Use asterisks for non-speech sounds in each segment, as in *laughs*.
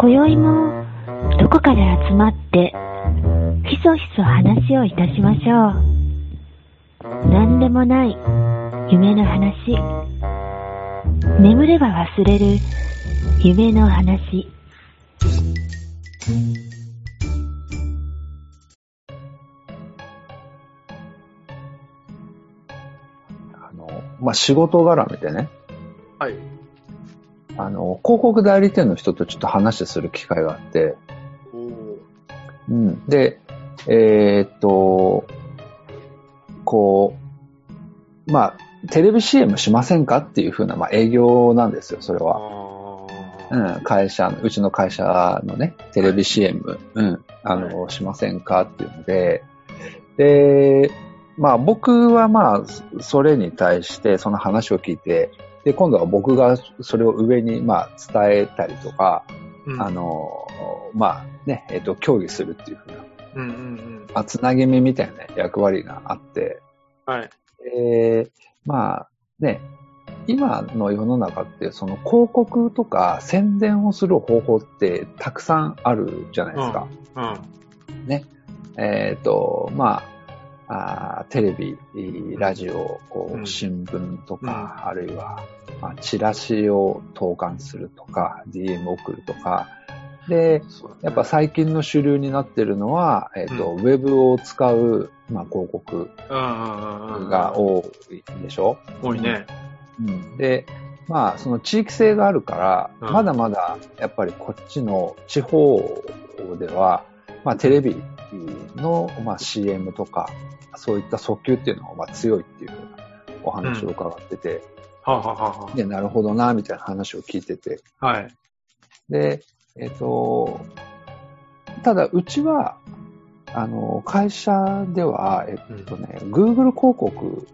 今宵もどこかで集まってひそひそ話をいたしましょう。何でもない夢の話。眠れば忘れる夢の話。あの、まあ、仕事絡みでね、はい。あの、広告代理店の人とちょっと話する機会があって、うん。で、えーっと、こう、まあ、テレビ CM しませんかっていう風な、まあ、営業なんですよ、それあは。ーうん、会社、うちの会社のね、テレビ CM、うん、あの、しませんかっていうので、で、まあ僕はまあ、それに対してその話を聞いて、で、今度は僕がそれを上にまあ伝えたりとか、うんあの、まあね、えっ、と、協議するっていうふうな、うんうんうん。まあ、つなぎ目みたいなね役割があって、はい。えーまあね、今の世の中ってその広告とか宣伝をする方法ってたくさんあるじゃないですか。うん。えっ、と、まああー、テレビ、ラジオ、うん。新聞とか、あるいは、まあ、チラシを投函するとか、DM 送るとか、で、やっぱ最近の主流になってるのは、えっ、と、ウェブを使う、まあ、広告うんうんうんうん。が多いでしょ、多いね。うん、で、まあ、その地域性があるから、うん。まだまだ、やっぱりこっちの地方では、まあ、テレビの、まあ、CM とか、そういった訴求っていうのが、まあ、強いっていうお話を伺ってて、はあ、はあはで、なるほどな、みたいな話を聞いてて、あはい。で、えっ、と、ただ、うちは、あの、会社では、えっとね、Google 広告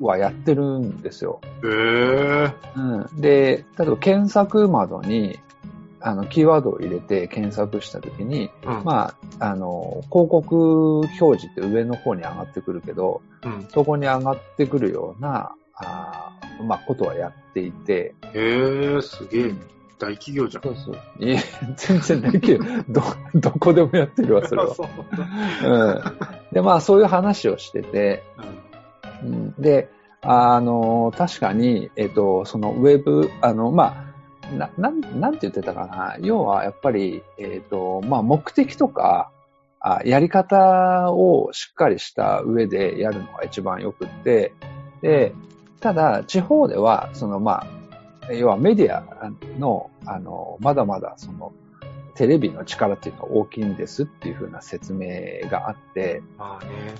はやってるんですよ。へえ。うん。で、例えば検索窓に、あの、キーワードを入れて検索したときに、うん。まあ、あの、広告表示って上の方に上がってくるけど、うん。そこに上がってくるような、あーまあ、ことはやっていて、へえ、すげえ。大企業じゃん。そうそう。いえ、全然ないけど、ど、どこでもやってるわ、それは。*laughs* そううん。で、まあ、そういう話をしてて、うんうんで、あの、確かに、えっと、そのウェブ、あの、まあ、な、なん、なんて言ってたかな。要は、やっぱり、えっと、まあ、目的とか、あやり方をしっかりした上でやるのが一番よくって、で、ただ、地方では、その、まあ、要はメディアの、あの、まだまだ、その、テレビの力っていうのは大きいんですっていうふうな説明があって、まあね。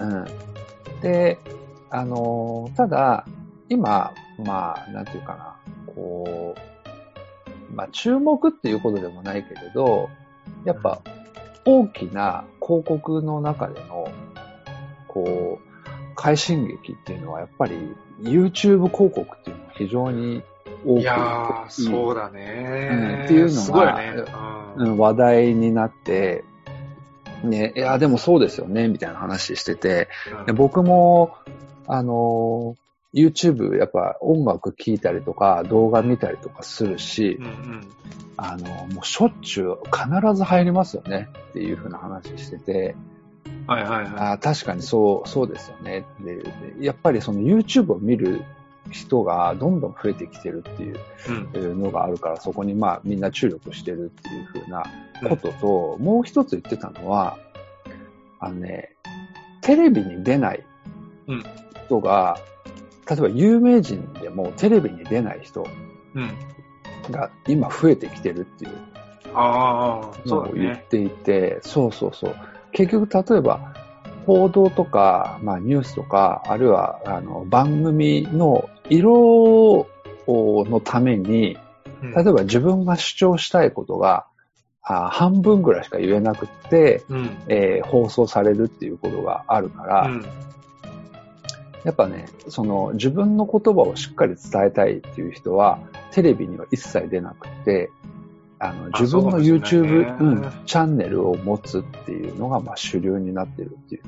うん。で、あの、ただ、今、まあ、なんていうかな、こう、まあ、注目っていうことでもないけれど、やっぱ、大きな広告の中での、こう、快進撃っていうのは、やっぱり、YouTube 広告っていうのは非常に多くい。やー、そうだうんね。っていうのがね。うん。うん話題になって、ね、いや、でもそうですよね、みたいな話してて、で僕も、あの、YouTube、やっぱ音楽聴いたりとか、動画見たりとかするしうん、うん。あの、もうしょっちゅう必ず入りますよねっていうふうな話してて、はいはいはあー確かにそう、そうですよね。ででやっぱりその YouTube を見る人がどんどん増えてきてるっていうのがあるから、そこにまあみんな注力してるっていうふうなことと、もう一つ言ってたのは、あのね、テレビに出ないうん。人が、例えば有名人でもテレビに出ない人うん。が今増えてきてるっていうのを。言っていて、そうそうそう。結局例えば、報道とか、まあニュースとか、あるいはあの番組の色のために、うん例えば自分が主張したいことが、あ半分ぐらいしか言えなくって、うん。えー放送されるっていうことがあるから、うん。やっぱね、その自分の言葉をしっかり伝えたいっていう人は、テレビには一切出なくて、あのあ自分のそう YouTube、ねうん、チャンネルを持つっていうのがまあ主流になってるっていう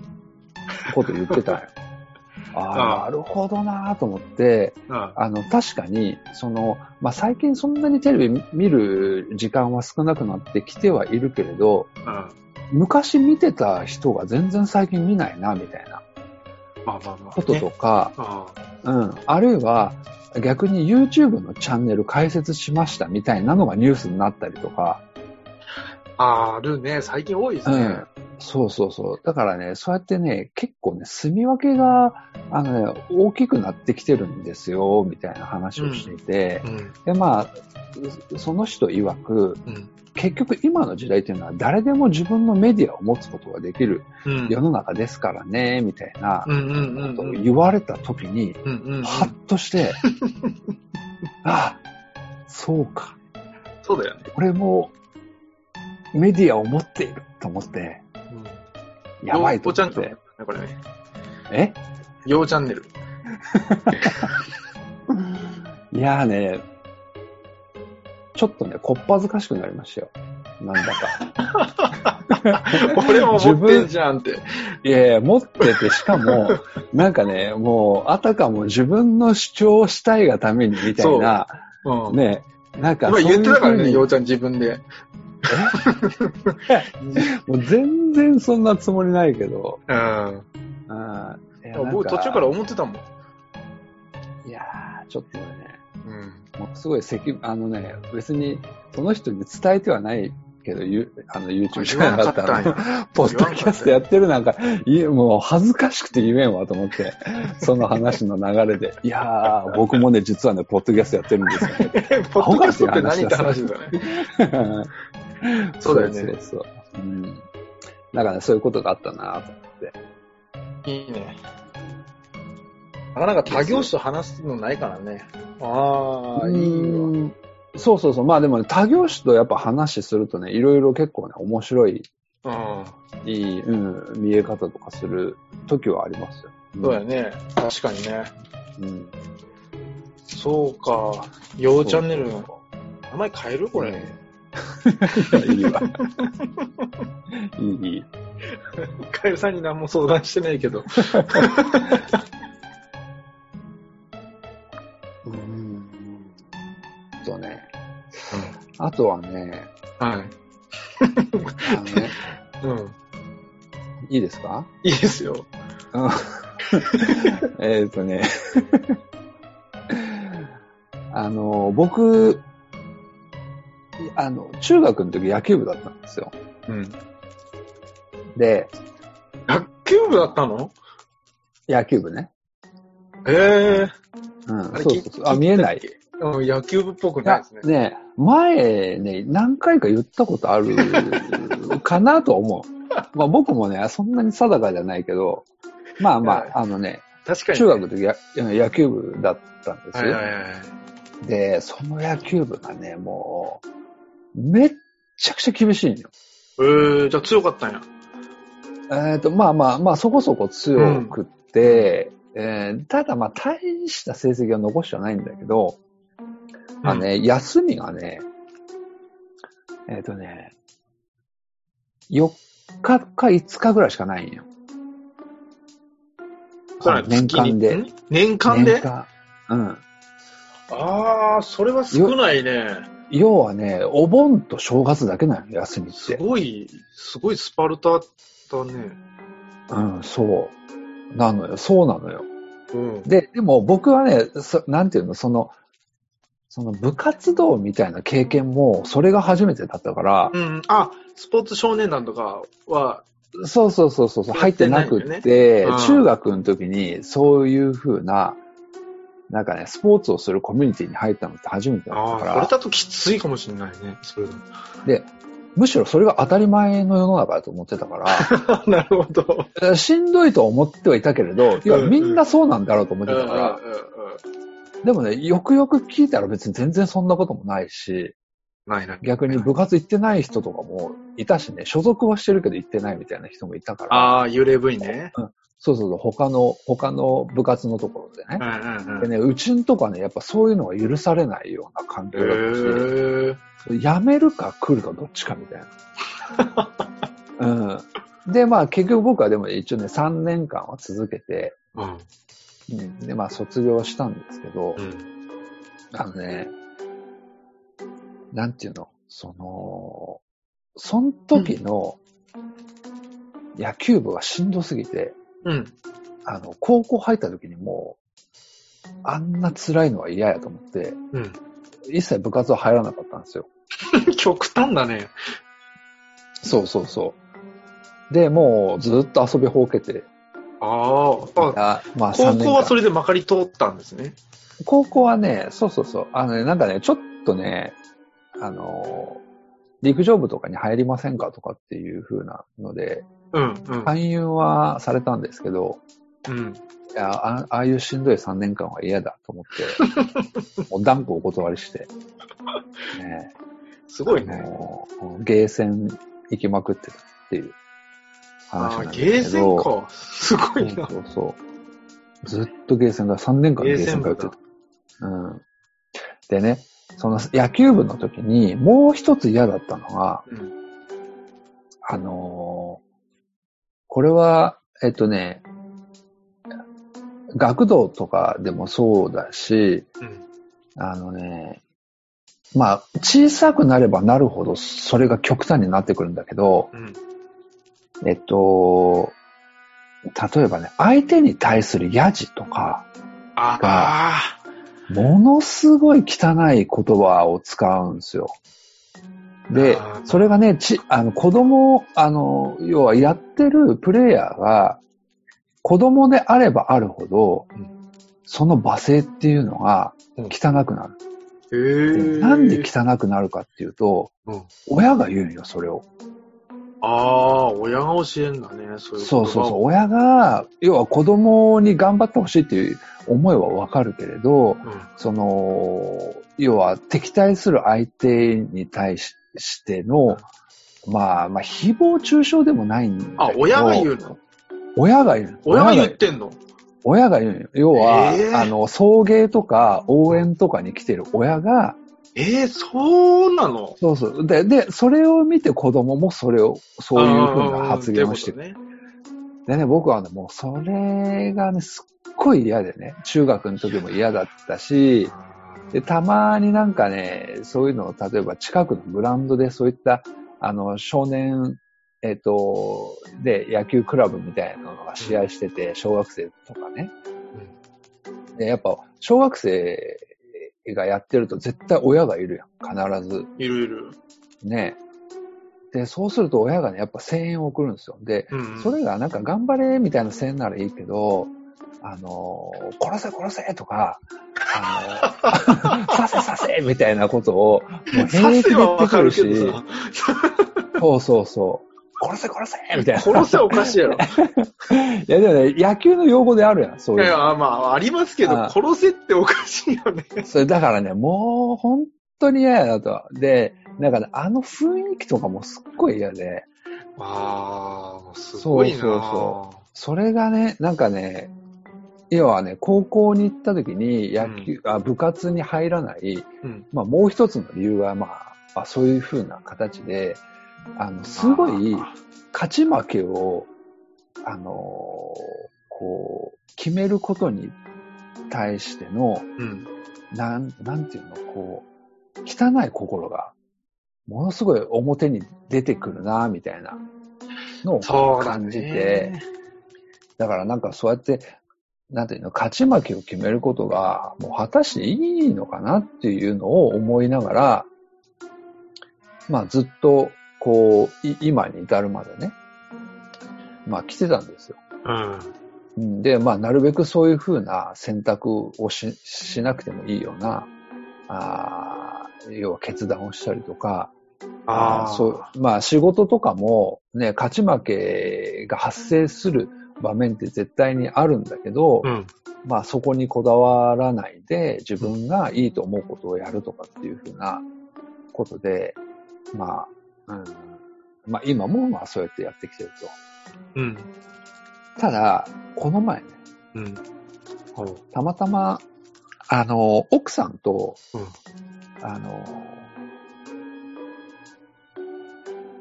ことを言ってたよ。*laughs* あああ、なるほどなと思って、うん。あの、確かに、その、まあ、最近そんなにテレビ見る時間は少なくなってきてはいるけれど、うん。昔見てた人が全然最近見ないな、みたいなまあまあまあ。こととね。か、あうん。あるいは、逆に YouTube のチャンネル開設しましたみたいなのがニュースになったりとか、あるね。最近多いですねうん。。そうそうそう。だからね、そうやってね、結構ね、住み分けが、あのね、大きくなってきてるんですよ、みたいな話をしていて、うん。で、まあ、その人曰く、うん。結局今の時代っていうのは誰でも自分のメディアを持つことができるうん。世の中ですからね、みたいなうんうんうんことをうん。言われた時に、うんうんうん。ハッとして、あ *laughs* あ、そうか。そうだよね。俺もメディアを持っていると思って、うん。やばいとようちゃんとね思って。、これね。え？ようチャンネル。*laughs* いやーね、ちょっとね、こっぱずかしくなりましたよ。なんだか。俺も持ってんじゃんって。*laughs* いやいや、持ってて、しかも、なんかね、もう、あたかも自分の主張をしたいがためにみたいな、うん。ね、なんか今そういう言ってたからね、ようちゃん自分で。*laughs* もう全然そんなつもりないけど、うん。うんいやなん僕途中から思ってたもん。いやー、ちょっとね、うん。もうすごい責、あのね、別にその人に伝えてはないけど、ゆあの YouTube じゃなかったら、ポッドキャストやってるなんか、いえもう恥ずかしくて言えんわと思って、*laughs* その話の流れで。いやー、僕もね、実はね、ポッドキャストやってるんですよね。*laughs* ポッドキャストって何って話だね。*laughs* そうだよねそうそうそう。うん。だからね、そういうことがあったなと思って。いいね。なかなか他業種と話すのないからね。ああ、いいわ。うんそうそうそう。まあでもね、他業種とやっぱ話するとね、いろいろ結構ね、面白い、うん。いい、うん、見え方とかする時はありますよ。そうやね。確かにね。うん。そうか。ようチャンネル。名前変えるこれ。ねいいわ。*laughs* いい、いい。カエルさんに何も相談してないけど。*laughs* うん。そうね。あとはね、はい。あのね、うん。いいですか？いいですよ。う *laughs* んえっとね、あの、僕、あの、中学の時野球部だったんですよ。うん。で、野球部だったの？野球部ね。ええうん、そうそうそう。あ、見えない。うん、野球部っぽくないですね。ね、前ね、何回か言ったことある *laughs* かなと思う。まあ僕もね、そんなに定かじゃないけど、まあまはいあ、あのね、確かに、中学の時や野球部だったんですよ。はいはいはい。で、その野球部がね、もう、めっちゃくちゃ厳しいんよ。ええじゃあ強かったんや。えっ、と、まあまあまあ、そこそこ強くって、えーただまあ、大した成績は残してはないんだけど、あのね、休みがね、えっ、とね、4日か5日ぐらいしかないんよ。年間で。年間で？年間うん。ああ、それは少ないね。要はね、お盆と正月だけなのよ、休みっすて。ごい、すごいスパルタだね。うん、そう。なのよ、そうなのよ。うん。で、でも僕はね、そなんていうの、その、その部活動みたいな経験も、それが初めてだったから、うん。あ、スポーツ少年団とかは、そうそうそうそう、入ってなくてて、うん中学の時にそういう風な、なんかね、スポーツをするコミュニティに入ったのって初めてだったから、これだときついかもしれないね。それで、むしろそれが当たり前の世の中だと思ってたから、だ *laughs* なるほど。えーしんどいとは思ってはいたけれど、いや、うんうん。みんなそうなんだろうと思っうんうんてたから、うん。でもね、よくよく聞いたら別に全然そんなこともないし、ないない。逆に部活行ってない人とかもいたしね、所属はしてるけど行ってないみたいな人もいたから、ああ、幽霊部員ね。そうそうそう、他の、他の部活のところでねう。んうんうん。でね、うちんとかね、やっぱそういうのが許されないような環境へだったし、え。辞めるか来るかどっちかみたいな。*laughs* うん。で、まあ結局僕はでも一応ね、3年間は続けて、うん。うん。で、まあ卒業したんですけど、うん。あのね、なんていうの、その、その時の野球部がしんどすぎて、うん。あの、高校入った時にもう、あんな辛いのは嫌やと思って、うん。一切部活は入らなかったんですよ。*laughs* 極端だね。そうそうそう。で、もうずっと遊びほうけて、ああ。まあ3高校はそれでまかり通ったんですね。高校はね、そうそうそう。あのね、なんかね、ちょっとね、あの、陸上部とかに入りませんかとかっていう風なので、うん、うん。勧誘はされたんですけど、うん。いやあああいうしんどい3年間は嫌だと思って、*laughs* もう断固お断りして、*laughs* ね、すごいね。もうゲーセン行きまくってたっていう話ああ、なんですゲーけど。センか。すごいな。そうそう。ずっとゲーセンだ。3年間ゲーセン通ってた。うん。でね、その野球部の時にもう一つ嫌だったのが、うん。あのーこれは、えっとね、学童とかでもそうだし、うん。あのね、まあ、小さくなればなるほどそれが極端になってくるんだけど、うん。えっと、例えばね、相手に対するヤジとか、ああ。ものすごい汚い言葉を使うんですよ。でそれがね、ち、あの、子供、あの、要はやってるプレイヤーが、子供であればあるほど、うんその罵声っていうのがうん汚くなる。へえ。でなんで汚くなるかっていうと、うん。親が言うんよ、それを。ああ、親が教えんだね。そういうそうそうそう。う。親が、要は子供に頑張ってほしいっていう思いはわかるけれど、うん。その、要は敵対する相手に対ししての、まあ、まあ、誹謗中傷でもないんだけど。あ、親が言うの？親が言う。親が言ってんの？親が言うよ。要は、えーあの、送迎とか応援とかに来てる親が、ええそうなの？そうそう。で、で、それを見て子供もそれを、そういうふうな発言をしてる。でね、僕はね、もうそれがね、すっごい嫌でね、中学の時も嫌だったし、で、たまになんかね、そういうのを、例えば近くのグラウンドでそういった、あの、少年、えっ、と、で、野球クラブみたいなのが試合してて、小学生とかね。で、やっぱ、小学生がやってると絶対親がいるやん。必ず。いるいる。ね。で、そうすると親がね、やっぱ声援を送るんですよ。で、うん。それがなんか頑張れみたいな声援ならいいけど、あの、殺せ殺せとか、あの、*laughs* させさせみたいなことを、もうさ平気で言ってくるし、けどさ。そうそうそう。殺せ殺せみたいな。殺せはおかしいやろ。*laughs* いやでもね、野球の用語であるやん、そういうの。いやまあ、ありますけど、あ殺せっておかしいよね。それだからね、もう本当に嫌やなと。で、なんかね、あの雰囲気とかもすっごい嫌で、ああ、すごいなそうそうそれがね、なんかね、要はね、高校に行った時に野球、あ部活に入らない、うん。まあもう一つの理由は、まあ、まあそういう風な形で、あの、すごいあ勝ち負けを、あのーこう、決めることに対しての、ーうん。なん、なんていうの、こう、汚い心が、ものすごい表に出てくるな、みたいなのを感じて、ね。だからなんかそうやって、なんていうの、勝ち負けを決めることが、もう果たしていいのかなっていうのを思いながら、まあずっと、こう、い今に至るまでね、まあ来てたんですよ。うん。うんで、まあなるべくそういうふうな選択をししなくてもいいような、あー要は決断をしたりとか、ああ、そう、まあ仕事とかもね、勝ち負けが発生する場面って絶対にあるんだけど、うん。まあそこにこだわらないで自分がいいと思うことをやるとかっていうふうなことで、まあ、うん、まあ今もまあそうやってやってきてると。うん。ただ、この前ね、うん。たまたま、あの、奥さんと、うんあの、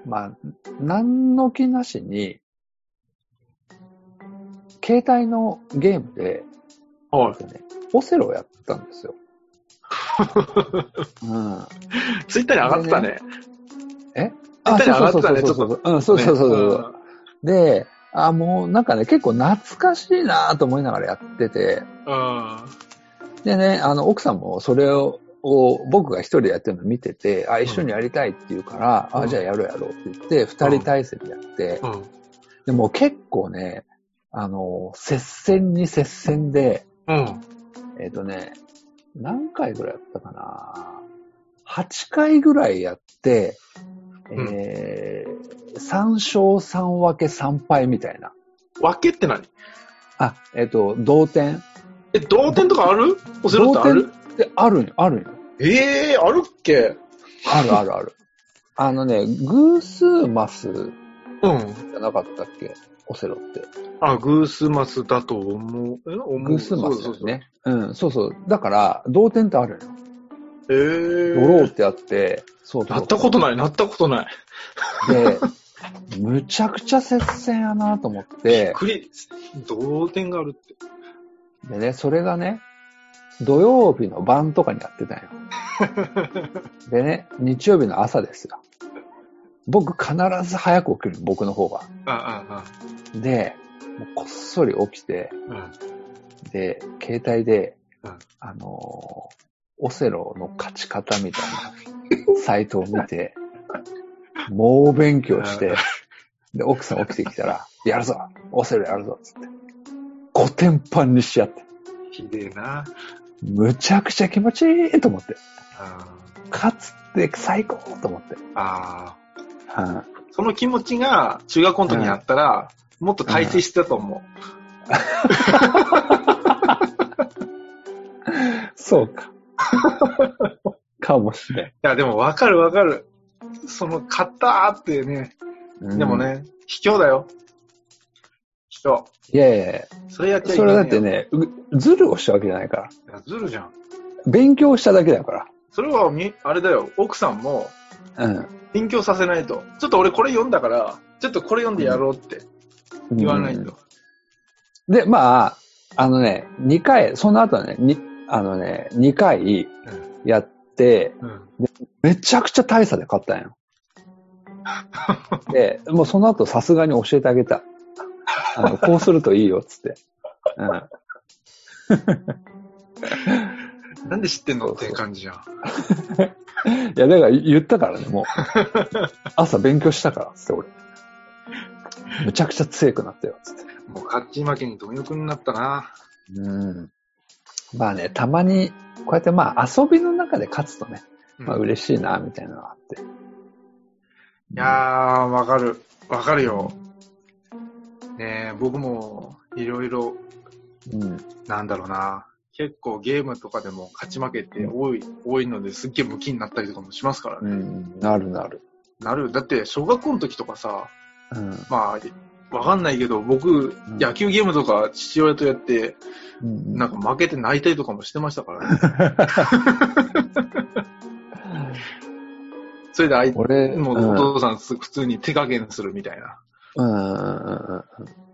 まあ、何の気なしに、携帯のゲームで、はい。でね、オセロをやったんですよ。*laughs* うん。ツイッターに上がってたね。え？ツイッターに上がってたね、そうそうそうそう。うん、そうそうそうそう。で、あ、もうなんかね、結構懐かしいなと思いながらやってて、うん。でね、あの、奥さんもそれを、を僕が一人でやってるの見てて、あ、一緒にやりたいって言うから、うんあ、じゃあやろうやろうって言って、二人体制でやって、うん。でもう結構ね、あの、接戦に接戦で、うん。えっ、とね、何回ぐらいやったかな ?8 回ぐらいやって、うんえー、3勝3分け3敗みたいな。分けって何？あ、えっ、と、同点。え、同点とかある？オセロってある？で、あるんよ、あるんよ。ええー、あるっけ？あるあるある。あのね、偶数マスうん。じゃなかったっけ？オセロって。あ、グースマスだと思う。え思う偶数マスだそうそうそう。よね。うん、そうそう。だから、同点ってあるんよ。えー。ドローってあって、そうそう。なったことない、なったことない。で、むちゃくちゃ接戦やなと思って、クリ、同点があるって。でね、それがね、土曜日の晩とかにやってたんよ。*laughs* でね、日曜日の朝ですよ。僕必ず早く起きる、僕の方が。あ、あ、で、もうこっそり起きて、あ、で、携帯で、うんあのーオセロの勝ち方みたいな *laughs* サイトを見て、猛勉強して、で、奥さん起きてきたら、やるぞオセロやるぞつって。5点パンにしちゃって。ひでえな。むちゃくちゃ気持ちいいと思って。あ勝つって最高と思って。あー。はその気持ちが中学校の時にあったら、もっと大成してたと思い *laughs* そうか。かもしれん。う。いや、でもわかるわかる。その、勝ったーってね。うんでも。ね、卑怯だよ。卑怯。いやいやいやそれやっちゃいけそない。れだってね、うずるをしたわけじゃないから。いや。ずるじゃん。勉強しただけだかそれはみ、あれだよ。奥さんもら。うん。勉強させないと。ちょっと俺これ読んだから、ちょっとこれ読んでやろうって言わないと。で、まあ、あのね、2回、その後ね、に、あのね、2回やって、うん。めちゃくちゃ大差で勝ったんよ。で、もうその後さすがに教えてあげた。あの、こうするといいよ、つって。うん。なんで知ってんのっていう感じじゃん。*laughs* いや、だから言ったからね、もう。*laughs* 朝勉強したから、つって俺。むちゃくちゃ強くなったよ、つって。もう勝ち負けに貪欲になったな。うん。まあね、たまに、こうやってまあ遊びの中で勝つとね、まあうんい嬉しいな、みたいなのがあって。やー、わかる。わかるよ。ねえ、僕もいろいろ、うん。なんだろうな。結構ゲームとかでも勝ち負けって多い、多いのですっげえ向きになったりとかもしますからね。うん。なるなる。なる。だって小学校の時とかさ、うん。まあ、わかんないけど、僕、ん野球ゲームとか父親とやって、うんなんか負けて泣いたりとかもしてましたからね。*laughs* それで相手、俺、もうお父さん普通に手加減するみたいな。うんうんうんうん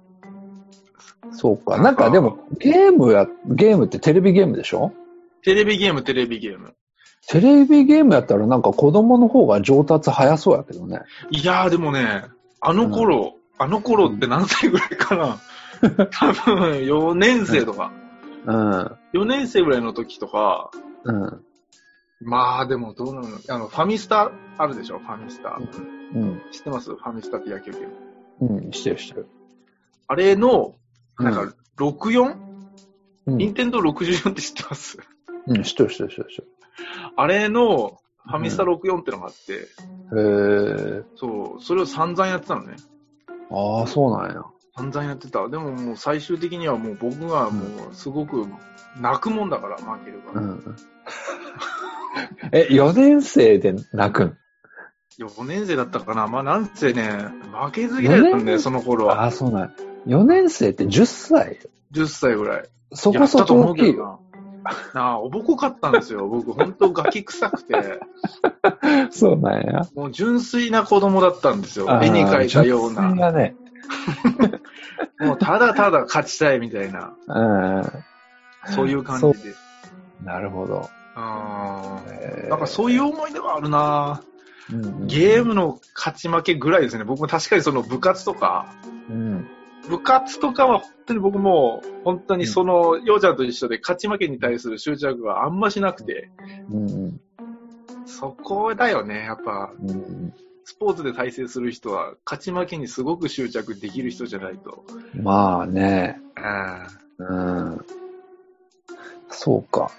そうか。なんかでも、ゲームや、ゲームってテレビゲームでしょ？テレビゲーム、テレビゲーム。テレビゲームやったらなんか子供の方が上達早そうやけどね。いやーでもね、あの頃、あの頃って何歳ぐらいかな？*laughs* 多分4年生とか、うん。4年生ぐらいの時とか、うん。まあでもどうなの？あの、ファミスタあるでしょ？ファミスタ。うん。知ってます？ファミスタって野球ゲーム。うん。してるしてる。あれの、なんうか、64? うん。任天堂64って知ってます？*laughs* うん、してるしてるしてるしてあれの、ファミスタ64ってのがあって、る。へえ。そう、それを散々やってたのね。ああ、そうなんや。散々やってた。でももう最終的にはもう僕がもうすごく泣くもんだから負けるから。うん。え、4年生で泣くん？4年生だったかなまあなんせね、負けず嫌いだったんだよ、その頃は。ああ、そうなんや。4年生って10歳？10歳ぐらい。そこそこ大きいよ。な。*laughs* なあ、おぼこかったんですよ。僕、ほんとガキ臭くて、*laughs* そうなんや。もう純粋な子供だったんですよ。絵に描いたようあー純粋な。だね。*laughs* もうただただ勝ちたいみたいな。うん。そういう感じで。なるほど。あえーなんかそういう思い出はあるなうんうんゲームの勝ち負けぐらいですね。僕も確かにその部活とか、うん。部活とかは本当に僕も、本当にその、ようちゃんと一緒で勝ち負けに対する執着があんましなくて、うんうんそこだよね。やっぱ、うんうんスポーツで対戦する人は、勝ち負けにすごく執着できる人じゃないと。まあね。うんうん。そうか。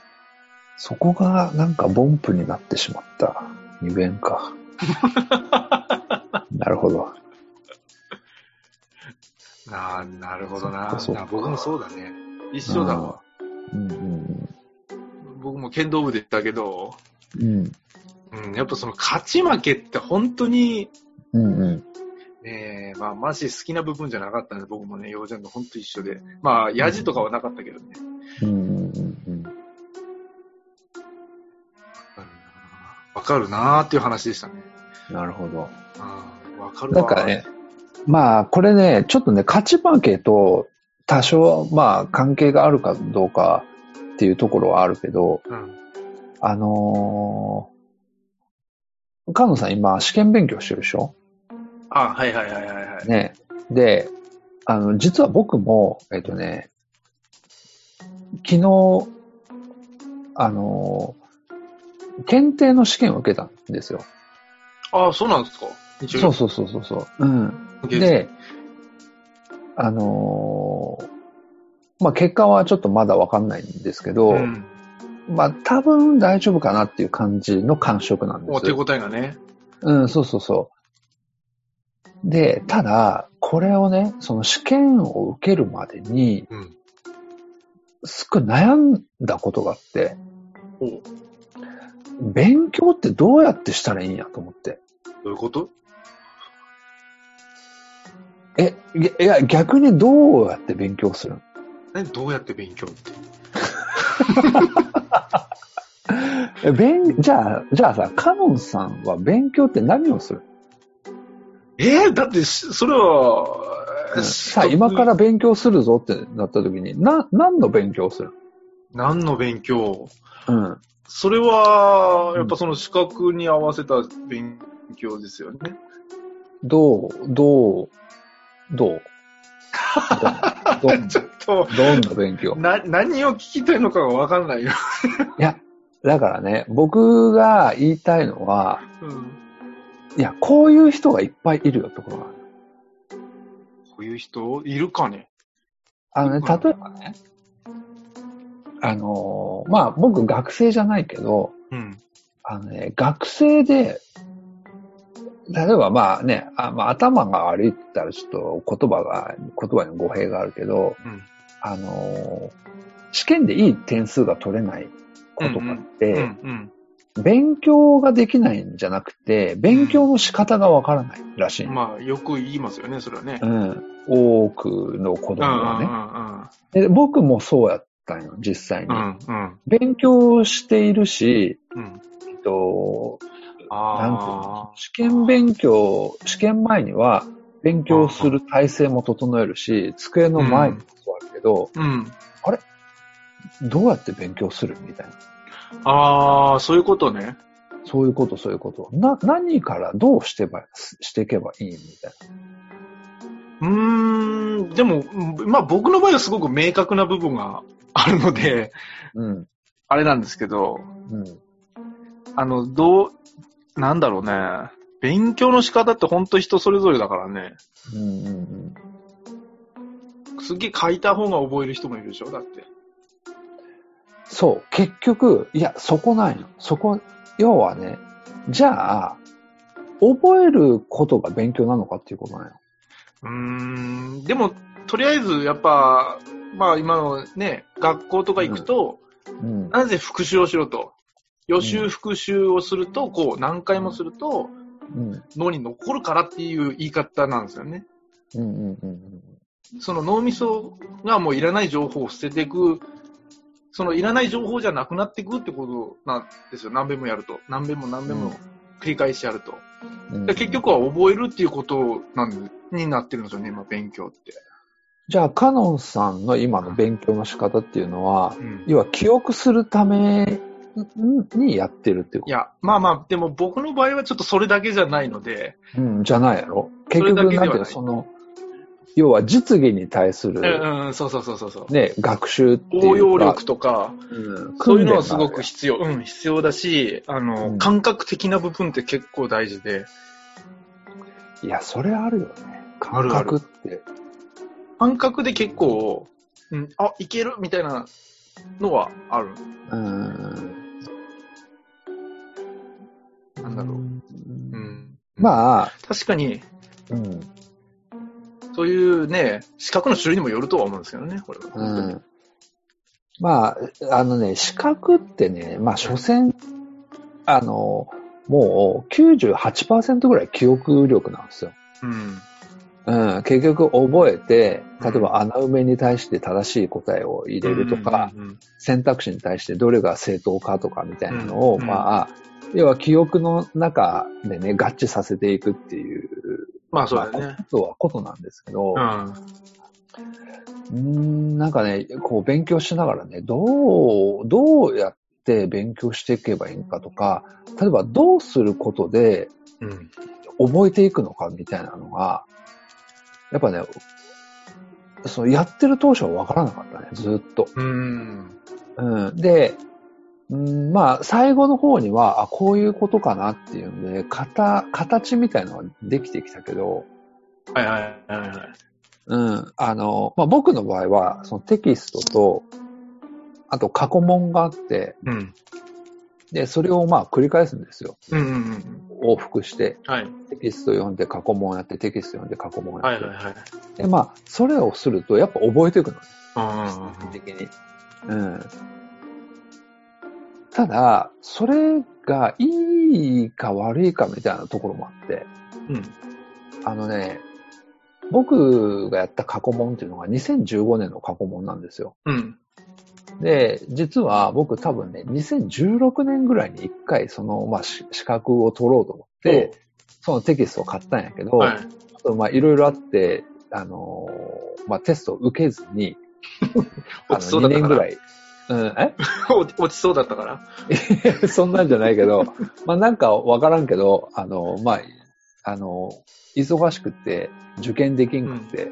そこがなんかボンプになってしまった。二弁か。*laughs* なるほど。ななるほどな僕もそうだね。一緒だわ。うんうん僕も剣道部で言ったけど、うん。うん、やっぱその勝ち負けって本当に、うんうん。ねえ、まあ、マジ好きな部分じゃなかったんで、僕もね、幼稚園と本当一緒で。まあ、ヤジとかはなかったけどね。うんうんうんわかるなーっていう話でしたね。うん。なるほど。うんわかるわ。なんかね、まあ、これね、ちょっとね、勝ち負けと多少、まあ、関係があるかどうかっていうところはあるけど、うん。あのー、菅野さん今試験勉強してるでしょ？あ、はいはいはいはいはい。ね。で、あの、実は僕も、えっとね、昨日、あのー検定の試験を受けたんですよ。あ、そうなんですか？そうそうそうそう。うん。で、で、あのーまあ、結果はちょっとまだわかんないんですけど、うん。まあ、多分大丈夫かなっていう感じの感触なんですお手応えがね。うん、そうそうそう。で、ただ、これをね、その試験を受けるまでに、うん。すっごい悩んだことがあって、勉強ってどうやってしたらいいんやと思って。ういうこと？え、いや、逆にどうやって勉強するの？ね、どうやって勉強？*laughs* って。え勉、じゃあ、じゃあさ、カノンさんは勉強って何をする？えー、だってし、それは、のさあ、今から勉強するぞってなった時に、な、何の勉強をする？何の勉強？のうん。それは、やっぱその資格に合わせた勉強ですよね。どう、どう、どう？*laughs* ちょっと、どんな勉強？な、何を聞きたいのかがわかんないよ。いや、だからね、僕が言いたいのは、うん。いや、こういう人がいっぱいいるよってことなの。こういう人？いるかね？あのね、例えばね、あのーまあ、僕学生じゃないけど、うん。あのね、学生で、例えばまあね、あまあ、頭が悪いって言ったらちょっと言葉が、言葉に語弊があるけど、うん。あのー試験でいい点数が取れない子とかって、うん。うん。勉強ができないんじゃなくて、勉強の仕方がわからないらしい。まあ、よく言いますよね、それはね。うん。多くの子供うん。うん。がね。で僕もそうやったんよ、実際に。うん。うん。うん。勉強しているし、うん。えっと、なんていうのあ試験勉強、試験前には勉強する体制も整えるし、机の前にも座るけど、あ。うん。どうやって勉強するみたいな。ああ、そういうことね。そういうこと、そういうこと。な、何からどうしてば、していけばいいみたいうーん、でも、まあ僕の場合はすごく明確な部分があるので、な。うん。あれなんですけど、うん。あの、どう、なんだろうね。勉強の仕方って本当人それぞれだからね。うんうんうん。すっげえ書いた方が覚える人もいるでしょだって。そう、結局、いや、そこないの。そこ、要はね、じゃあ、覚えることが勉強なのかっていうことなのよ。うーん、でも、とりあえず、やっぱ、まあ今のね、学校とか行くと、うん。なぜ復習をしろと。予習復習をすると、こう、何回もすると、うん。脳に残るからっていう言い方なんですよね。その脳みそがもういらない情報を捨てていく、そのいらない情報じゃなくなっていくってことなんですよ。何遍もやると。何遍も何遍も繰り返しやると。結局は覚えるっていうことなんになってるんですよね、今、勉強って。じゃあ、カノンさんの今の勉強の仕方っていうのは、うん要は記憶するためにやってるっていうこいや、まあまあ、でも僕の場合はちょっとそれだけじゃないので、と。うん、じゃないやろ結局、なんていうの、その、要は実技に対する、うん、うん、そうそうそうそう。ね、学習っていうか。応用力とか、うん、そういうのはすごく必要、うん、必要だし、あの、うん感覚的な部分って結構大事で、いや、それあるよね。感あるある覚って。感覚で結構、うん、あ、いけるみたいなのはある。うん。なんだろう。う。うんん。まあ、確かに、うん。そういうね、資格の種類にもよるとは思うんですけどね、これは。うん。まあ、あのね、資格ってね、まあ、所詮、あの、もう98%ぐらい記憶力なんですよ。うん。うん、結局覚えて、例えば穴埋めに対して正しい答えを入れるとか、選択肢に対してどれが正当かとかみたいなのを、うんまあ、要は記憶の中でね、合致させていくっていう、まあそうだよね。まあことはことなんですけど、うん。うーん、なんかね、こう勉強しながらね、どう、どうやって勉強していけばいいのかとか、例えばどうすることでうん。覚えていくのかみたいなのが、やっぱね、そのやってる当初はわからなかったね、ずっと。うん。うん、で、うん、まあ、最後の方には、あ、こういうことかなっていうんで、型、形みたいなのができてきたけど、はいはいはいはい。うん。あの、まあ、僕の場合は、そのテキストと、あと過去問があって、うん。で、それをまあ繰り返すんですよ。うんうんうん。往復して、はい。テキスト読んで過去問やって、テキスト読んで過去問やって。はいはいはい。で、まあ、それをすると、やっぱ覚えていくのね。うん的に。うん。ただ、それがいいか悪いかみたいなところもあって、うん。あのね、僕がやった過去問っていうのが2015年の過去問なんですよ。うん。で、実は僕多分ね、2016年ぐらいに一回その、まあ、し資格を取ろうと思って、そのテキストを買ったんやけど、はい。あとまあいろいろあって、あのーまあテストを受けずに、あ *laughs* の落ちそうだ2ったから年ぐらい、うん、え？*laughs* 落ちそうだったから。*laughs* そんなんじゃないけど、まあなんかわからんけど、あの、まあ、あの、忙しくて、受験できんくて、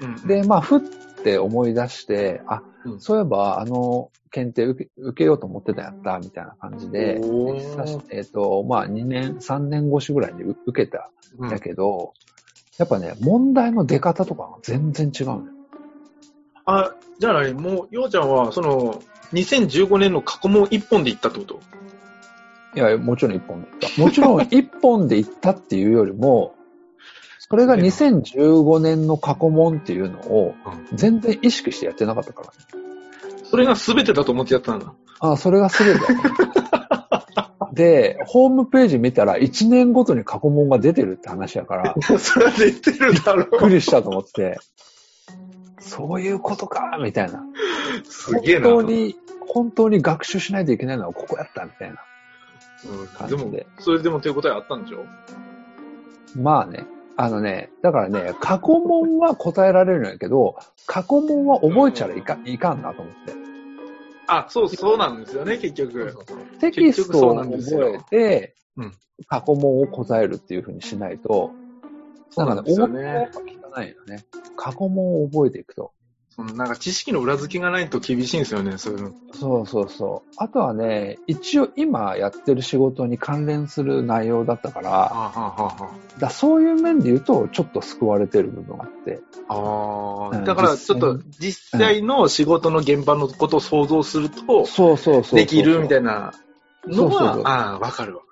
うん。で、まあ、ふって思い出して、あ、うん。そういえば、あの、検定受け受けようと思ってたやった、みたいな感じで、えっ、と、まあ、2年、3年越しぐらいに受受けたうんんだけど、やっぱね、問題の出方とかが全然違うのよ。あ、じゃあ何？もう、ようちゃんは、その、2015年の過去問一本で行ったってこと？いや、もちろん一本で行った。もちろん一本で行ったっていうよりも、*laughs* それが2015年の過去問っていうのを全然意識してやってなかったからね。それが全てだと思ってやったんだ。あ、それが全てだね。*laughs* で、ホームページ見たら1年ごとに過去問が出てるって話やから、*laughs* それは出てるだろびっくりしたと思って、そういうことか、みたいな。すげえな。本当に、本当に学習しないといけないのはここやった、みたいな。うん感じででも、それでも手応えあったんでしょ？まあね、あのね、だからね、過去問は答えられるんやけど、過去問は覚えちゃいかいかんなと思って。あ、そう、そうなんですよね、結局。テキストを結局そうなんですよ覚えてうん、過去問を答えるっていうふうにしないと、そうなんですよねないよね。過去問を覚えていくと。そのなんか知識の裏付けがないと厳しいんですよね、そういうの。そうそうそう。あとはね、一応今やってる仕事に関連する内容だったから、あははだそういう面で言うと、ちょっと救われてる部分があって。うんはああ。だからちょっと実実際の仕事の現場のことを想像すると、そうそうそうそう。できるみたいなのは、ああ、わかるわ。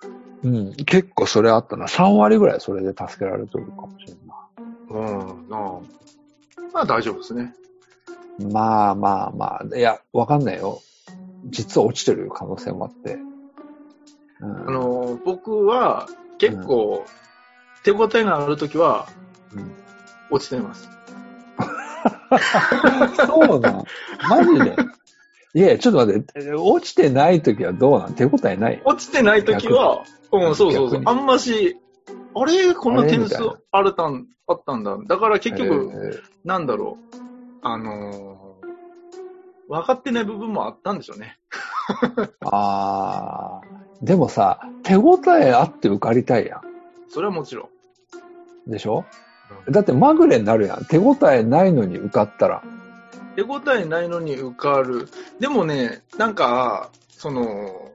うん。結構それあったな。3割ぐらいそれで助けられてるかもしれんな。うん、なあ。まあ大丈夫ですね。まあまあまあ。いや、わかんないよ。実は落ちてる可能性もあって。うん、あの、僕は結構、手応えがあるときはうん落ちてます。*laughs* そうなん。マジで？いや、ちょっと待って。落ちてない時はどうなん手応えない？落ちてないときは、うん、そうそうそうあんまし、あれこんな点数あるたん、あったんだ。だから結局、えーなんだろう。あのー分かってない部分もあったんでしょうね。*laughs* あー、でもさ、手応えあって受かりたいやそれはもちろん。ん。でしょ？だってまぐれになるやん。手応えないのに受かったら。手応えないのに受かる。でもね、なんか、その、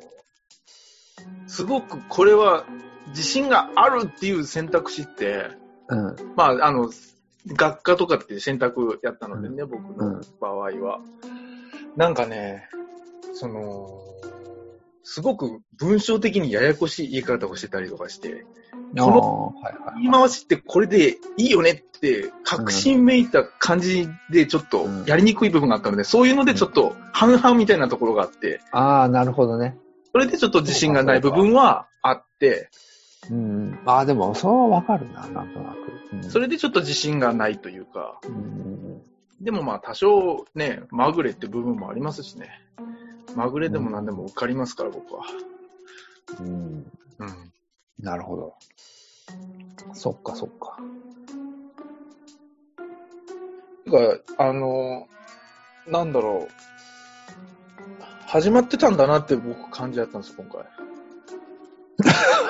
すごくこれは自信があるっていう選択肢って、うん。まあ、あの、学科とかって選択やったのでね、僕のうん場合は。なんかね、その、すごく文章的にややこしい言い方をしてたりとかして、ああ、はいはい。言い回しってこれでいいよねって、確信めいた感じでちょっとやりにくい部分があったので、そういうのでちょっと半々みたいなところがあって、ああ、なるほどね。それでちょっと自信がない部分はあって、うん。ああ、でも、それはわかるな、なんとなく。うんそれでちょっと自信がないというか、うんでもまあ多少ね、まぐれって部分もありますしね。まぐれでも何でも受かりますから、僕は。うん。うん。なるほど。そっか、そっか。てか、あの、なんだろう。始まってたんだなって僕感じだったんですよ、今回。*laughs*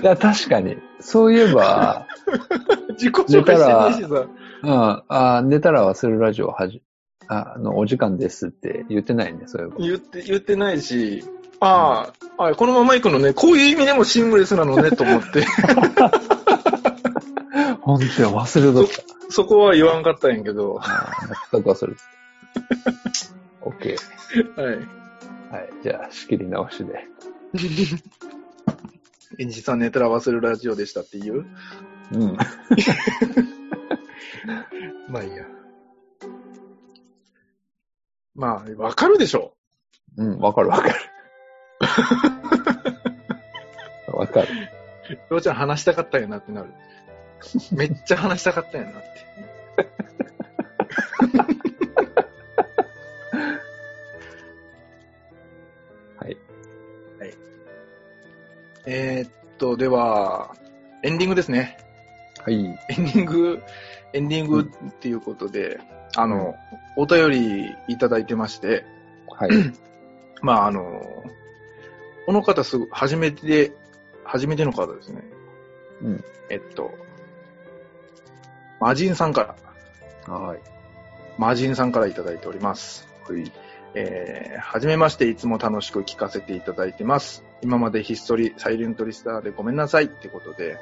いや、確かに。そういえば、*laughs* 自己紹介してないしさ。うん、あ寝たら忘れるラジオはじ、ああの、お時間ですって言ってないね、そういえば。言って、言ってないし、ああ、あこのまま行くのね、こういう意味でもシングレスなのね、と思って。*laughs* 本当に忘れとった。そこは言わんかったんやけど。全く忘れてた。*laughs* OK。い。はい。じゃあ、仕切り直しで。*laughs* エンジさん寝たら忘れるラジオでしたって言う？うん。*laughs* まあいいや。まあ、わかるでしょ。うん、わかるわかる。わかる。りょうちゃん話したかったんやなってなる。めっちゃ話したかったんやなって。*laughs* えーっと、では、エンディングですね。はい。エンディング、エンディングっていうことで、あの、お便りいただいてまして、はい。*clears throat* まあ、あの、この方すぐ、初めてで、初めての方ですね。うん。えっと、マジンさんから、はい。マジンさんからいただいております。はい。えー、はじめまして、いつも楽しく聞かせていただいてます。今までひっそりサイレントリスターでごめんなさいってことで、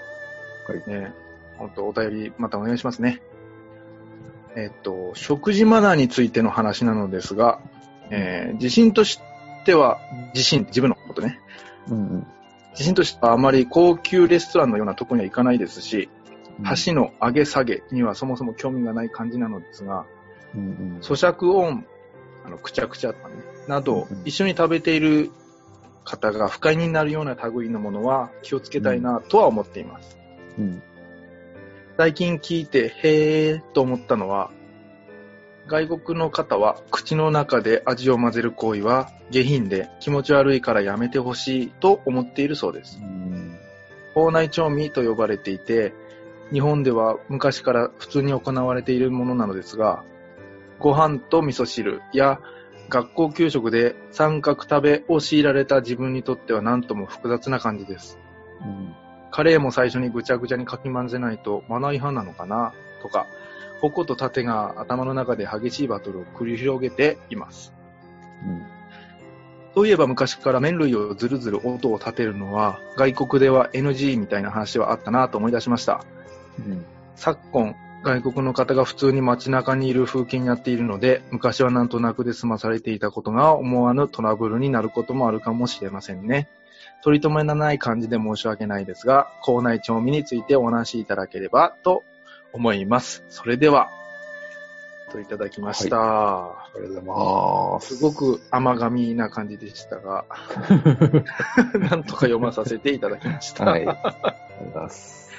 はい。ね、本当お便りまたお願いしますね。えっと、食事マナーについての話なのですが、えー自信としては、自信、自分のことね。うんうん。自信としてはあまり高級レストランのようなとこには行かないですし、箸の上げ下げにはそもそも興味がない感じなのですが、うんうん。咀嚼音、あの、くちゃくちゃとかね、など一緒に食べている方が不快になるような類のものは気をつけたいなとは思っています。うん。最近聞いて、へーと思ったのは、外国の方は口の中で味を混ぜる行為は下品で気持ち悪いからやめてほしいと思っているそうです。うん。口内調味と呼ばれていて、日本では昔から普通に行われているものなのですが、ご飯と味噌汁や学校給食で三角食べを強いられた自分にとっては何とも複雑な感じです。うん。カレーも最初にぐちゃぐちゃにかき混ぜないとマナー違反なのかな？とか、矛と盾が頭の中で激しいバトルを繰り広げています。そういえば昔から麺類をずるずる音を立てるのは外国では NG みたいな話はあったなと思い出しました。うん。昨今、外国の方が普通に街中にいる風景になっているので、昔はなんとなくで済まされていたことが思わぬトラブルになることもあるかもしれませんね。取り留めのない感じで申し訳ないですが、校内調味についてお話しいただければと思います。それでは、といただきました。ありがとうございますごく甘噛みな感じでしたが、*laughs* なんとか読まさせていただきました。はい。ありがとうございます。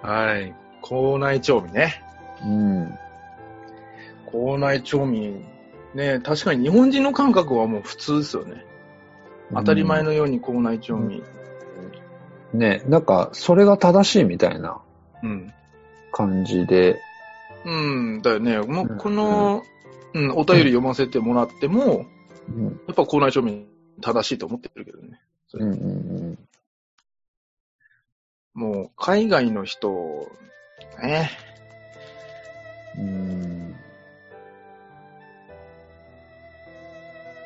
はい。校内調味ね。うん。校内調味、ね、確かに日本人の感覚はもう普通ですよね。当たり前のように校内調味ね、なんか、それが正しいみたいなうん。感じで、うん、だよね。もうんう、この、うん、お便り読ませてもらっても、うん、やっぱ校内町民正しいと思ってるけどね。うん、うん、もう、海外の人、ね。うん。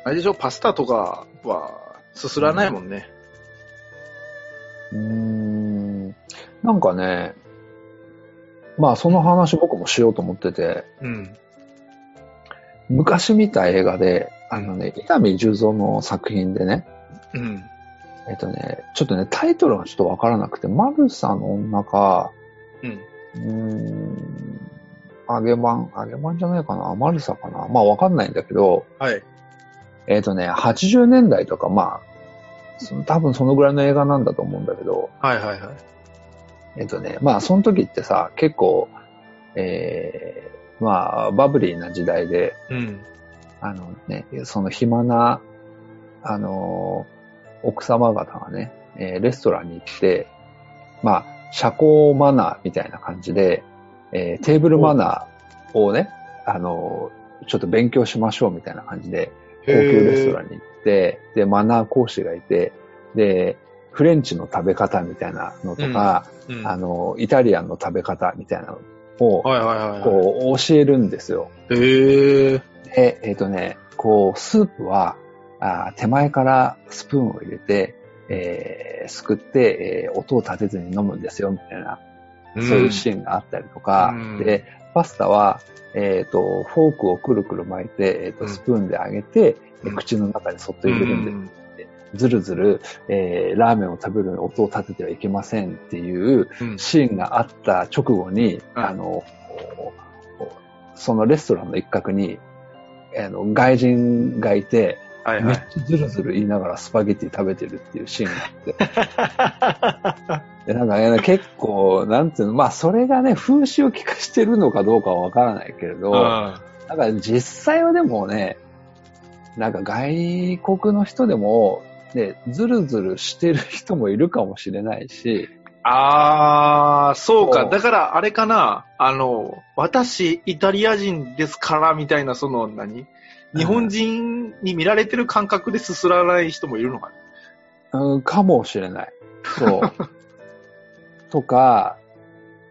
あれでしょ、パスタとかは、すすらないもんね。うーん。なんかね、まあその話僕もしようと思ってて、うん。昔見た映画で、あのね、伊丹十三の作品でね、うん。えっとね、ちょっとね、タイトルがちょっとわからなくて、マルサの女か、うん。うーん、揚げパン、揚げパンじゃないかな、マルサかな、まあわかんないんだけど、はい。えっとね、80年代とか、まあ、その多分そのぐらいの映画なんだと思うんだけど、はいはいはい。えっとね、まあその時ってさ、結構、えー、まあバブリーな時代で、うん。あのね、その暇な、あの奥様方がね、えーレストランに行って、まあ、社交マナーみたいな感じで、えーテーブルマナーをね、あのちょっと勉強しましょうみたいな感じで、高級レストランに行って、で、マナー講師がいて、で、フレンチの食べ方みたいなのとか、うん。あの、イタリアンの食べ方みたいなのを、はいはいはいはい。こう、教えるんですよ。へえ。で、えっ、とね、こう、スープは、あー手前からスプーンを入れて、えー、すくって、えー音を立てずに飲むんですよ、みたいな、そういうシーンがあったりとか、うん。で、パスタは、えっ、と、フォークをくるくる巻いて、えっ、と、うん。スプーンで揚げて、うん。口の中にそっと入れるんでずるずる、えーラーメンを食べるのに音を立ててはいけませんっていううん。シーンがあった直後に、うん。あの、そのレストランの一角に、あの外人がいて、はいはい。めっちゃずるずる言いながらスパゲティ食べてるっていうシーンがあって。*laughs* でなんかね、結構、なんていうの、まあそれがね、風刺を効かしてるのかどうかはわからないけれど、あだから実際はでもね、なんか外国の人でも、ね、ずるずるしてる人もいるかもしれないし、あー、そうか。だから、あれかな。あの、私、イタリア人ですから、みたいな、その、何？日本人に見られてる感覚ですすらない人もいるのかな？うん、かもしれない。そう。*laughs* とか、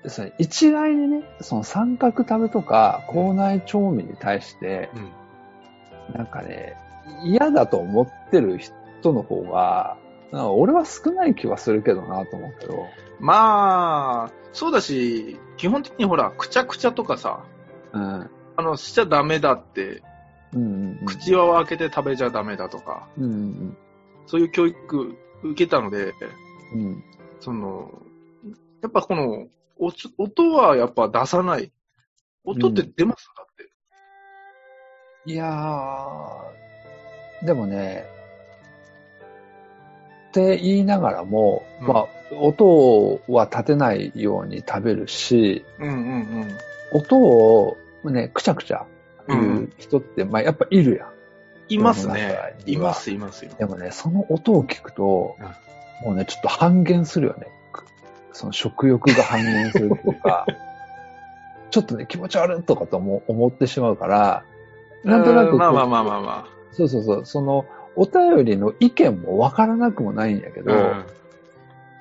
その一概にね、その三角食べとか、校内調味に対して、うん。なんかね、嫌だと思ってる人の方が、俺は少ない気はするけどなと思うけど。まあ、そうだし、基本的にほら、くちゃくちゃとかさ、うん。あの、しちゃダメだって、うんうんうん。口輪を開けて食べちゃダメだとか、うんうんそういう教育受けたので、うん。うん。その、やっぱこの、音はやっぱ出さない。音って出ますかって。いやー、でもね、って言いながらも、うんまあ、音は立てないように食べるし、うんうん音をね、くちゃくちゃ言う人って、まあやっぱいるやん。いますねいます、いますよ。でもね、その音を聞くと、もうね、ちょっと半減するよね。その食欲が半減するっていうか、*laughs* ちょっとね、気持ち悪いとかとも思ってしまうから、なんとなくまあまあまあまあまそうそうそう、その、お便りの意見もわからなくもないんやけあ。ど、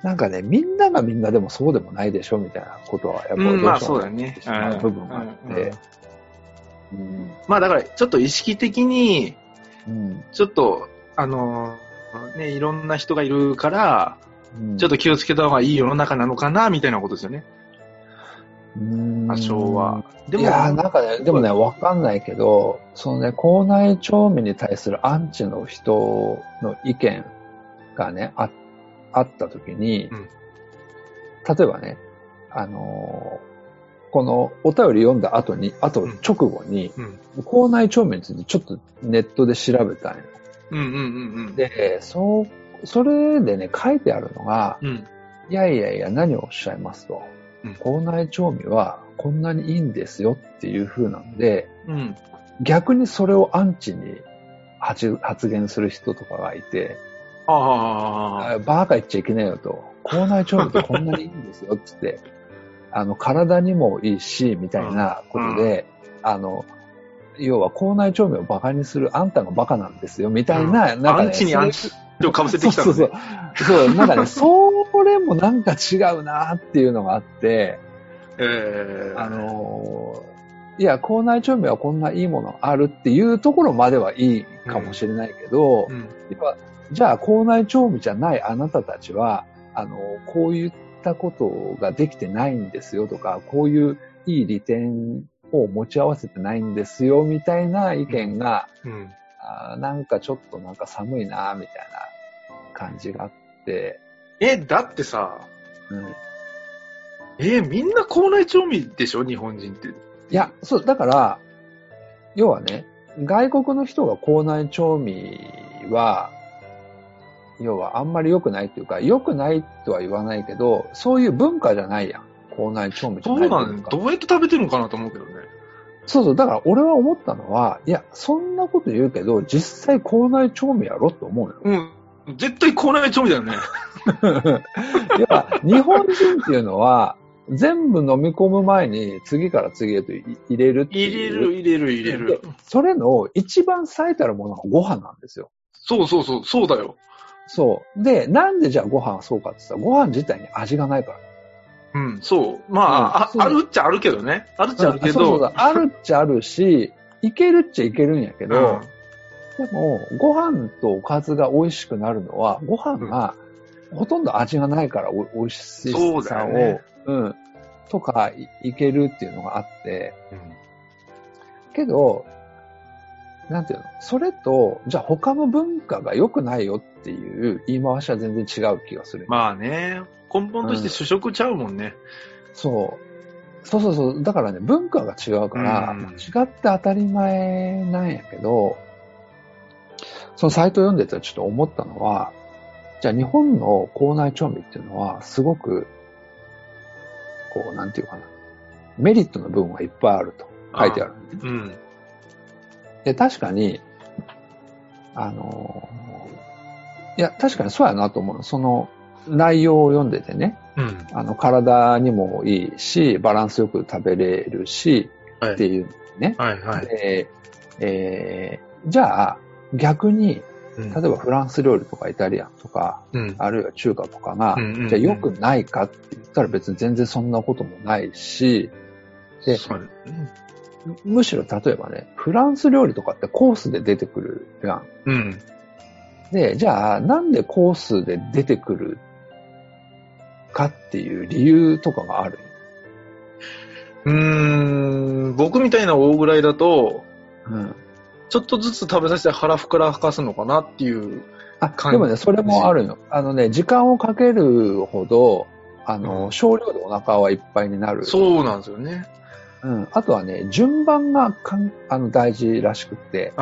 なんかね、みんながみんなでもそうでもないでしょみたいなことは、やっぱりうん、うんまあそうだよね。部分があっうんて、うん。まあだから、ちょっと意識的に、うん。ちょっと、あのーね、いろんな人がいるから、うん。ちょっと気をつけた方がいい世の中なのかな、みたいなことですよね。うん。多少は。でいやーなんかね、でもね、わかんないけど、そのね、校内調味に対するアンチの人の意見がね、ああったときに、うん。例えばね、あのーこのお便り読んだ後に、あとうん直後に、うん。校内調味についてちょっとネットで調べたんよ。うんうんうんうん。で、そう、それでね、書いてあるのが、うん。いやいやいや、何をおっしゃいますと。うん校内調味はこんなにいいんですよっていう風なんで、うん。逆にそれをアンチに発発言する人とかがいて、ああ。あバーカ言っちゃいけないよと。口内調味ってこんなにいいんですよ、つって。あの、体にもいいし、みたいなことで、あの、要は口内調味をバカにするあんたがバカなんですよ、みたいな、なんかねアンチにアンチをかぶせてきたのそうねそう。そう。そう、なんかね、*laughs* それもなんか違うなっていうのがあって、えーあのーいや、口内調味はこんないいものあるっていうところまではいいかもしれないけど、うん。やっぱじゃあ、口内調味じゃないあなたたちは、あの、こういったことができてないんですよとか、こういういい利点を持ち合わせてないんですよ、みたいな意見が、うん。あーなんかちょっとなんか寒いな、みたいな感じがあって、え、だってさ、うん。えみんな口内調味でしょ？日本人って。いや、そう、だから、要はね、外国の人が口内調味は、要はあんまり良くないっていうか、良くないとは言わないけど、そういう文化じゃないやん。口内調味じゃそうなない文化。んどうやって食べてるのかなと思うけどね。そうそう。だから俺は思ったのは、いや、そんなこと言うけど、実際口内調味やろって思うよ。うん。絶対口内調味だよね。*laughs* 要は、日本人っていうのは、全部飲み込む前に次から次へと入れる。入れる、入れる、入れる。それの一番最たるものがご飯なんですよ。そうそうそう、そうだよ。そう。で、なんでじゃあご飯はそうかって言ったら、ご飯自体に味がないから。うん、そう。まあ、うんああるっちゃあるけどね。あるっちゃあるけどそうそうそう。あるっちゃあるし、いけるっちゃいけるんやけど、でも、ご飯とおかずが美味しくなるのは、ご飯がほとんど味がないからお美味しそうさを、だよねうん、とかいいけるっていうのがあって、うんけど、なんていうの？それと、じゃあ他の文化が良くないよっていう言い回しは全然違う気がする。まあね、根本として主食ちゃうもんね。そう。そうそうそう。だからね、文化が違うから、うん違って当たり前なんやけど、そのサイトを読んでてちょっと思ったのは、じゃあ日本の校内調味っていうのは、すごく、こう、なんていうかな。メリットの部分がいっぱいあると書いてある。うん。で、確かに、あのいや、確かにそうやなと思うの。その内容を読んでてね。うん。あの、体にもいいし、バランスよく食べれるし、はいっていうね。はいはい。でえーじゃあ、逆に、うん例えばフランス料理とかイタリアンとか、うん。あるいは中華とかが、うんうんうんじゃあ良くないかって言ったら別に全然そんなこともないし、でむしろ例えばね、フランス料理とかってコースで出てくるやん。うん。で、じゃあ、なんでコースで出てくるかっていう理由とかがある？うーん、僕みたいな大ぐらいだと、うん。ちょっとずつ食べさせて腹膨らかすのかなっていう。あ、でもね、それもあるよ。あのね、時間をかけるほど、あの、うん少量でお腹はいっぱいになる。そうなんですよね。うん。あとはね、順番がかんあの大事らしくって。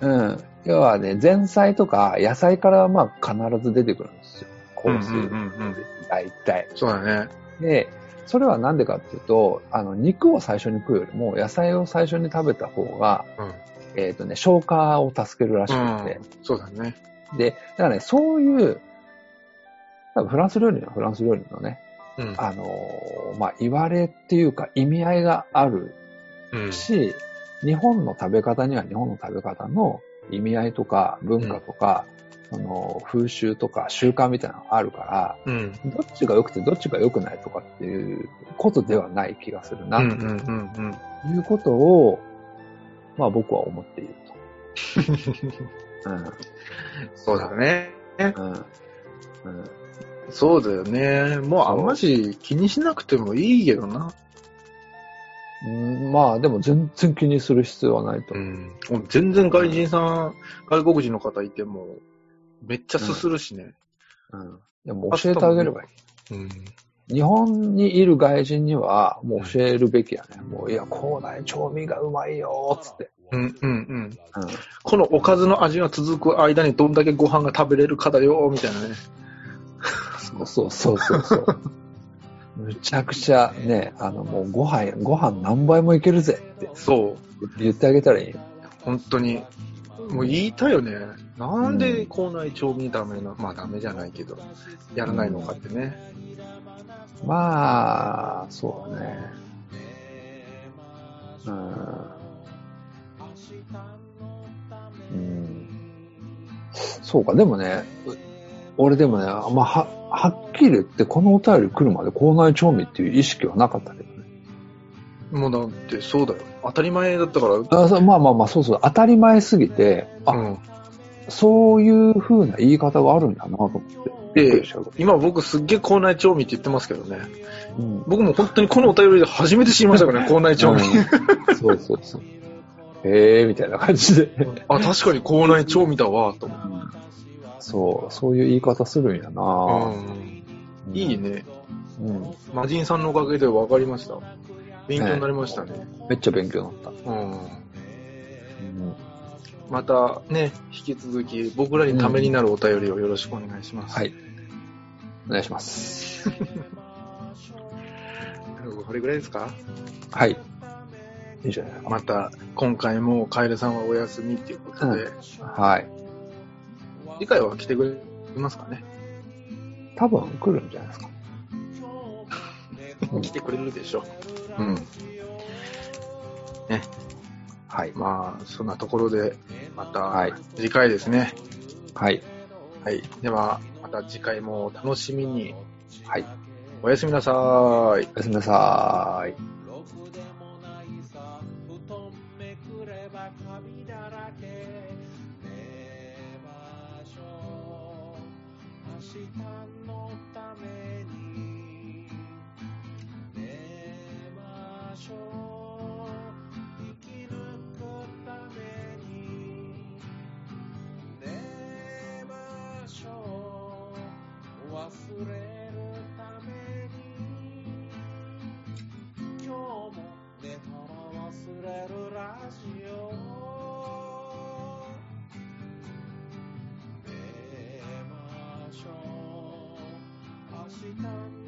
うん。要はね、前菜とか野菜からまあ必ず出てくるんですよ。コース。大体。そうだね。で、それはなんでかっていうと、あの、肉を最初に食うよりも、野菜を最初に食べた方が、うん。えっ、とね、消化を助けるらしくて、うん、そうだね。で、だからね、そういう、多分フランス料理にはフランス料理のね、うん。あのーまあ、言われっていうか意味合いがあるうん。し、日本の食べ方には日本の食べ方の意味合いとか文化とか、その風習とか習慣みたいなのがあるから、うん。どっちが良くてどっちが良くないとかっていうことではない気がするな。ということを、まあ僕は思っていると。*laughs* うん。そうだね。うん。うん。そうだよね。もうあんまし気にしなくてもいいけどな。うんまあでも全然気にする必要はないと思う。うん。全然外人さん、外国人の方いても、めっちゃすするしね。うん。いやもう教えてあげればいい。うん。日本にいる外人にはもう教えるべきやね。もういや、口内調味がうまいよつって。うんうんうん。うん。このおかずの味が続く間にどんだけご飯が食べれるかだよ、みたいなね。そうそうそうそうそう。*laughs* むちゃくちゃね、あのもうご飯、ご飯何倍もいけるぜってそう。言ってあげたらいいよ。本当に。もう言いたいよね。なんで校内調味ダメな、まあダメじゃないけど、やらないのかってね。まあ、そうだね。うん。うん。そうか、でもね、う俺でもね、まあ、は、はっきり言って、このお便り来るまで校内調味っていう意識はなかったけどね。もうだってそうだよ。当たり前だったから。まあまあまあ、そうそう、当たり前すぎて、あ、うん。そういう風な言い方があるんだなと思って。びっくりしちゃう今僕すっげえ校内調味って言ってますけどね。うん僕も本当にこのお便りで初めて知りましたからね、*laughs* 校内調味。うんそうそうそう。へえー、みたいな感じで。あ、確かに校内調味だわ、と思って。そう、そういう言い方するんやな、うん。いいね。うん。マジンさんのおかげで分かりました。勉強になりましたね。めっちゃ勉強になった。うん。うんまたね、引き続き僕らにためになるお便りをよろしくお願いします。はい。お願いします。*laughs* これぐらいですか？はい。いいじゃない。また、今回もカエルさんはお休みっていうことで、はい。次回は来てくれますかね？多分来るんじゃないですか。う *laughs* ん来てくれるでしょう。うん。はい。まあ、そんなところで、またはい、次回ですね。はい。はい。では、また次回もお楽しみに。はい。おやすみなさーい。おやすみなさーい。明日のために寝ましょう。生き抜くために寝ましょう。忘れ Africa.